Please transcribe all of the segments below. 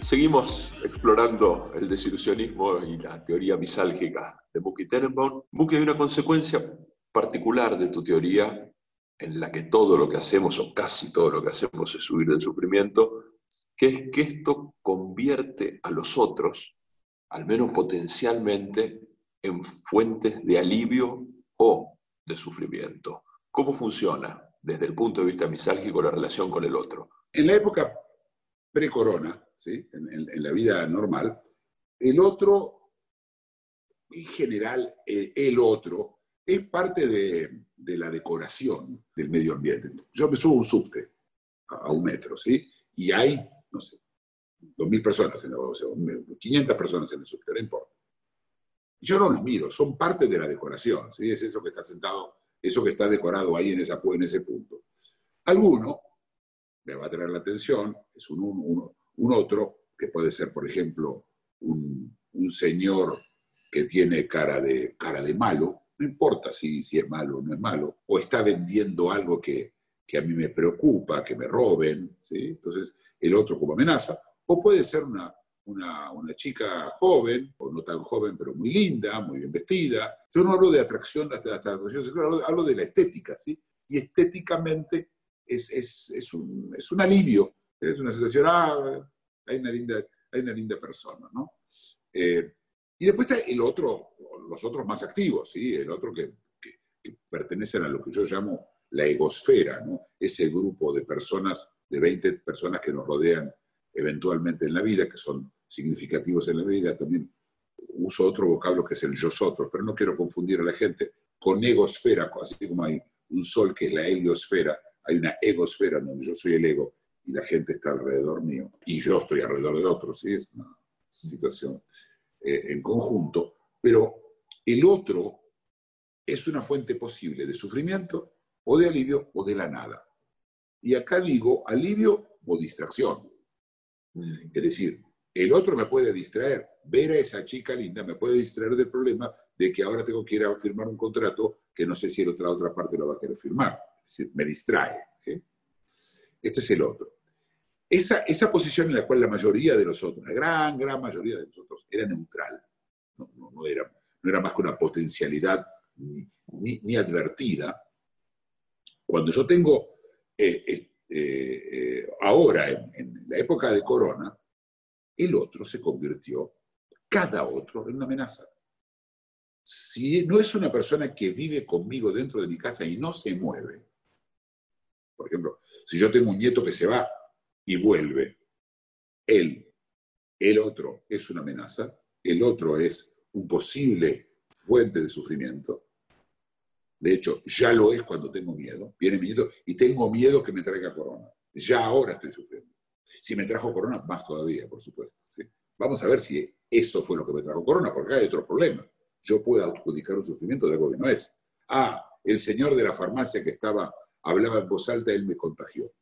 Seguimos explorando el desilusionismo y la teoría misálgica de Bucky Tenenbaum. Bucky, hay una consecuencia particular de tu teoría en la que todo lo que hacemos, o casi todo lo que hacemos, es huir del sufrimiento, que es que esto convierte a los otros, al menos potencialmente, en fuentes de alivio o de sufrimiento. ¿Cómo funciona desde el punto de vista misálgico la relación con el otro? En la época pre-corona, ¿sí? en, la vida normal, el otro, en general, el otro, es parte de, de la decoración del medio ambiente. Yo me subo un subte a, un metro, ¿sí? Y hay, no sé, 2.000 personas, en el, o sea, 500 personas en el subte, no importa. Yo no los miro, son parte de la decoración, ¿sí? Es eso que está sentado, eso que está decorado ahí en, en ese punto. Alguno me va a traer la atención, es un, un, un otro, que puede ser, por ejemplo, un, un señor que tiene cara de, cara de malo, no importa si, si es malo o no es malo, o está vendiendo algo que, que a mí me preocupa, que me roben, ¿sí? entonces el otro como amenaza, o puede ser una, una, una chica joven, o no tan joven, pero muy linda, muy bien vestida. Yo no hablo de atracción, hasta, hasta atracción sexual, hablo, de la estética, ¿sí? y estéticamente es, es, es, un, es un alivio, es una sensación, ah, hay una linda, hay una linda persona, ¿no? Eh, y después está el otro, los otros más activos, ¿sí? El otro que, que- que pertenecen a lo que yo llamo la egosfera, ¿no? Ese grupo de personas, de 20 personas que nos rodean eventualmente en la vida, que son significativos en la vida, también uso otro vocablo que es el yo otro, pero no quiero confundir a la gente con egosfera, así como hay un sol que es la heliosfera, hay una egosfera donde yo soy el ego y la gente está alrededor mío y yo estoy alrededor de otros, ¿sí? Es una situación eh, en conjunto, otro es una fuente posible de sufrimiento o de alivio o de la nada. Y acá digo alivio o distracción. Es decir, el otro me puede distraer, ver a esa chica linda me puede distraer del problema de que ahora tengo que ir a firmar un contrato que no sé si la otra, otra parte lo va a querer firmar. Es decir, me distrae. Este es el otro. Esa, esa posición en la cual la mayoría de los otros, la gran, gran mayoría de nosotros, era neutral. No, no, no era, no era más que una potencialidad ni, ni- advertida. Cuando yo tengo eh, eh, eh, ahora, en la época de Corona, el otro se convirtió, cada otro, en una amenaza. Si no es una persona que vive conmigo dentro de mi casa y no se mueve, por ejemplo, si yo tengo un nieto que se va y vuelve, él, el otro es una amenaza, el otro es un posible fuente de sufrimiento. De hecho, ya lo es cuando tengo miedo. Viene mi nieto y tengo miedo que me traiga corona. Ya ahora estoy sufriendo. Si me trajo corona, más todavía, por supuesto. Vamos a ver si eso fue lo que me trajo corona, porque hay otro problema. Yo puedo adjudicar un sufrimiento de algo que no es. Ah, el señor de la farmacia que estaba, hablaba en voz alta, él me contagió.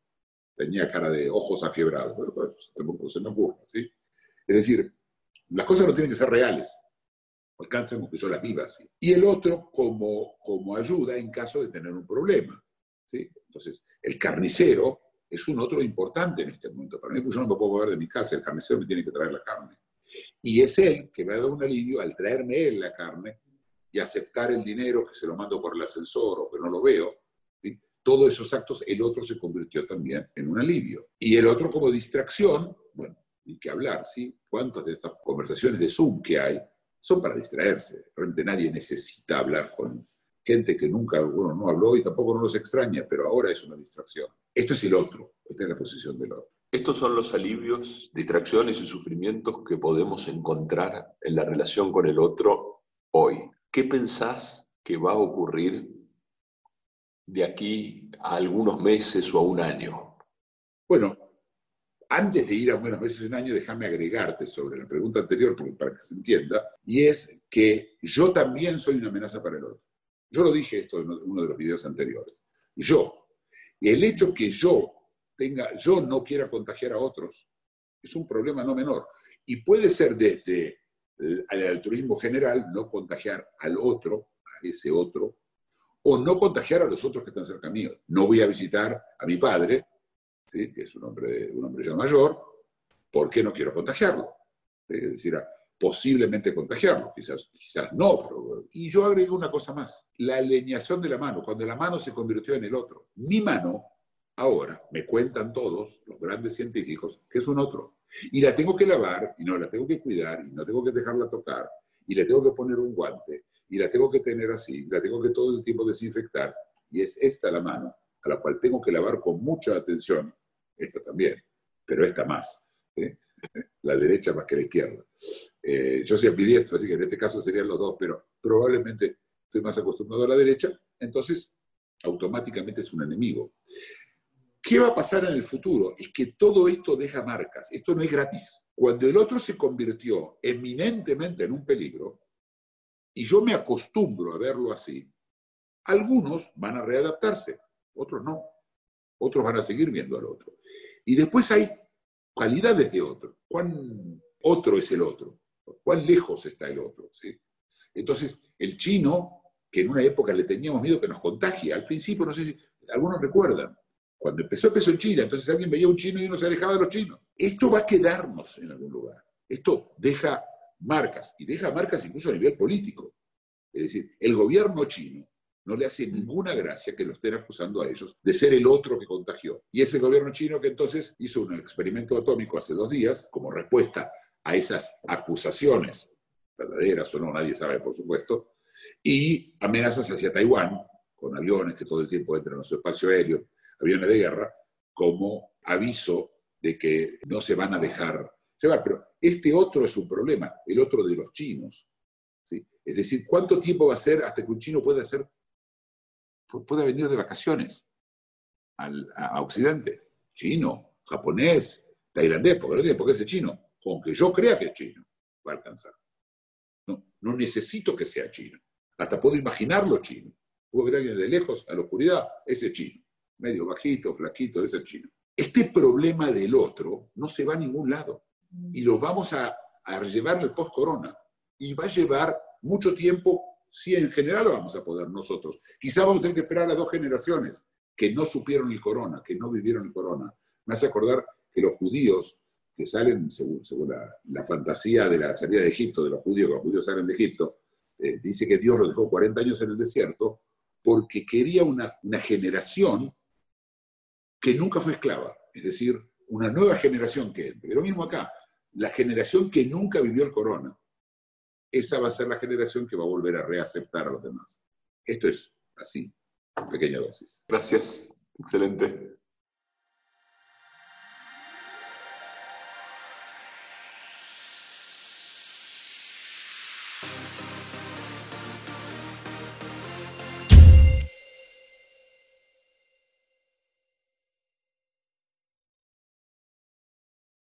Tenía cara de ojos afiebrados. Bueno, pues, se me ocurre, ¿sí? Es decir, las cosas no tienen que ser reales. Alcanzan con que yo las viva así. Y el otro como, como ayuda en caso de tener un problema. ¿sí? Entonces, el carnicero es un otro importante en este momento. Para mí, pues yo no me puedo mover de mi casa, el carnicero me tiene que traer la carne. Y es él que me ha dado un alivio al traerme él la carne y aceptar el dinero que se lo mando por el ascensor o que no lo veo. ¿sí? Todos esos actos, el otro se convirtió también en un alivio. Y el otro como distracción, bueno, ni que hablar, ¿sí? ¿Cuántas de estas conversaciones de Zoom que hay son para distraerse? Realmente nadie necesita hablar con gente que nunca uno no habló y tampoco no los extraña, pero ahora es una distracción. Esto es el otro, esta es la posición del otro. Estos son los alivios, distracciones y sufrimientos que podemos encontrar en la relación con el otro hoy. ¿Qué pensás que va a ocurrir de aquí a algunos meses o a un año? Antes de ir a buenos meses y un año, déjame agregarte sobre la pregunta anterior para que se entienda, y es que yo también soy una amenaza para el otro. Yo lo dije esto en uno de los videos anteriores. Yo, el hecho que yo tenga, yo no quiera contagiar a otros, es un problema no menor. Y puede ser desde el altruismo general, no contagiar al otro, a ese otro, o no contagiar a los otros que están cerca mío. No voy a visitar a mi padre, ¿sí? que es un hombre, un hombre ya mayor, porque no quiero contagiarlo. Es decir, posiblemente contagiarlo, quizás, quizás no. Y yo agrego una cosa más, la alineación de la mano, cuando la mano se convirtió en el otro. Mi mano, ahora, me cuentan todos, los grandes científicos, que es un otro. Y la tengo que lavar, y no la tengo que cuidar, y no tengo que dejarla tocar, y le tengo que poner un guante, y la tengo que tener así, la tengo que todo el tiempo desinfectar, y es esta la mano, a la cual tengo que lavar con mucha atención, esta también, pero esta más, la derecha más que la izquierda. Eh, yo soy ambidiestro, así que en este caso serían los dos, pero probablemente estoy más acostumbrado a la derecha, entonces automáticamente es un enemigo. ¿Qué va a pasar en el futuro? Es que todo esto deja marcas, esto no es gratis. Cuando el otro se convirtió eminentemente en un peligro, y yo me acostumbro a verlo así, algunos van a readaptarse, otros no. Otros van a seguir viendo al otro. Y después hay cualidades de otro. ¿Cuán otro es el otro? ¿Cuán lejos está el otro? Entonces, el chino, que en una época le teníamos miedo que nos contagie, al principio, no sé si algunos recuerdan, cuando empezó, empezó en China, entonces alguien veía un chino y uno se alejaba de los chinos. Esto va a quedarnos en algún lugar. Esto deja marcas, y deja marcas incluso a nivel político. Es decir, el gobierno chino no le hace ninguna gracia que lo estén acusando a ellos de ser el otro que contagió. Y ese gobierno chino que entonces hizo un experimento atómico hace dos días como respuesta a esas acusaciones, verdaderas o no, nadie sabe por supuesto, y amenazas hacia Taiwán con aviones que todo el tiempo entran a su espacio aéreo, aviones de guerra, como aviso de que no se van a dejar llevar. Pero este otro es un problema, el otro de los chinos. ¿sí? Es decir, ¿cuánto tiempo va a ser hasta que un chino pueda hacer puede venir de vacaciones a, Occidente. Chino, japonés, tailandés, porque no tiene por qué ser chino. Aunque yo crea que es chino, va a alcanzar. No, no necesito que sea chino. Hasta puedo imaginarlo chino. Puedo ver a alguien de lejos, a la oscuridad, ese chino. Medio bajito, flaquito, ese es chino. Este problema del otro no se va a ningún lado. Y lo vamos a, a llevar el post-corona. Y va a llevar mucho tiempo si en general lo vamos a poder nosotros. Quizá vamos a tener que esperar a dos generaciones que no supieron el corona, que no vivieron el corona. Me hace acordar que los judíos que salen, según, según la, fantasía de la salida de Egipto, de los judíos, que los judíos salen de Egipto, eh, dice que Dios los dejó 40 años en el desierto porque quería una, una generación que nunca fue esclava, es decir, una nueva generación que entre. Lo mismo acá, la generación que nunca vivió el corona esa va a ser la generación que va a volver a reaceptar a los demás. Esto es así, pequeña dosis. Gracias, excelente.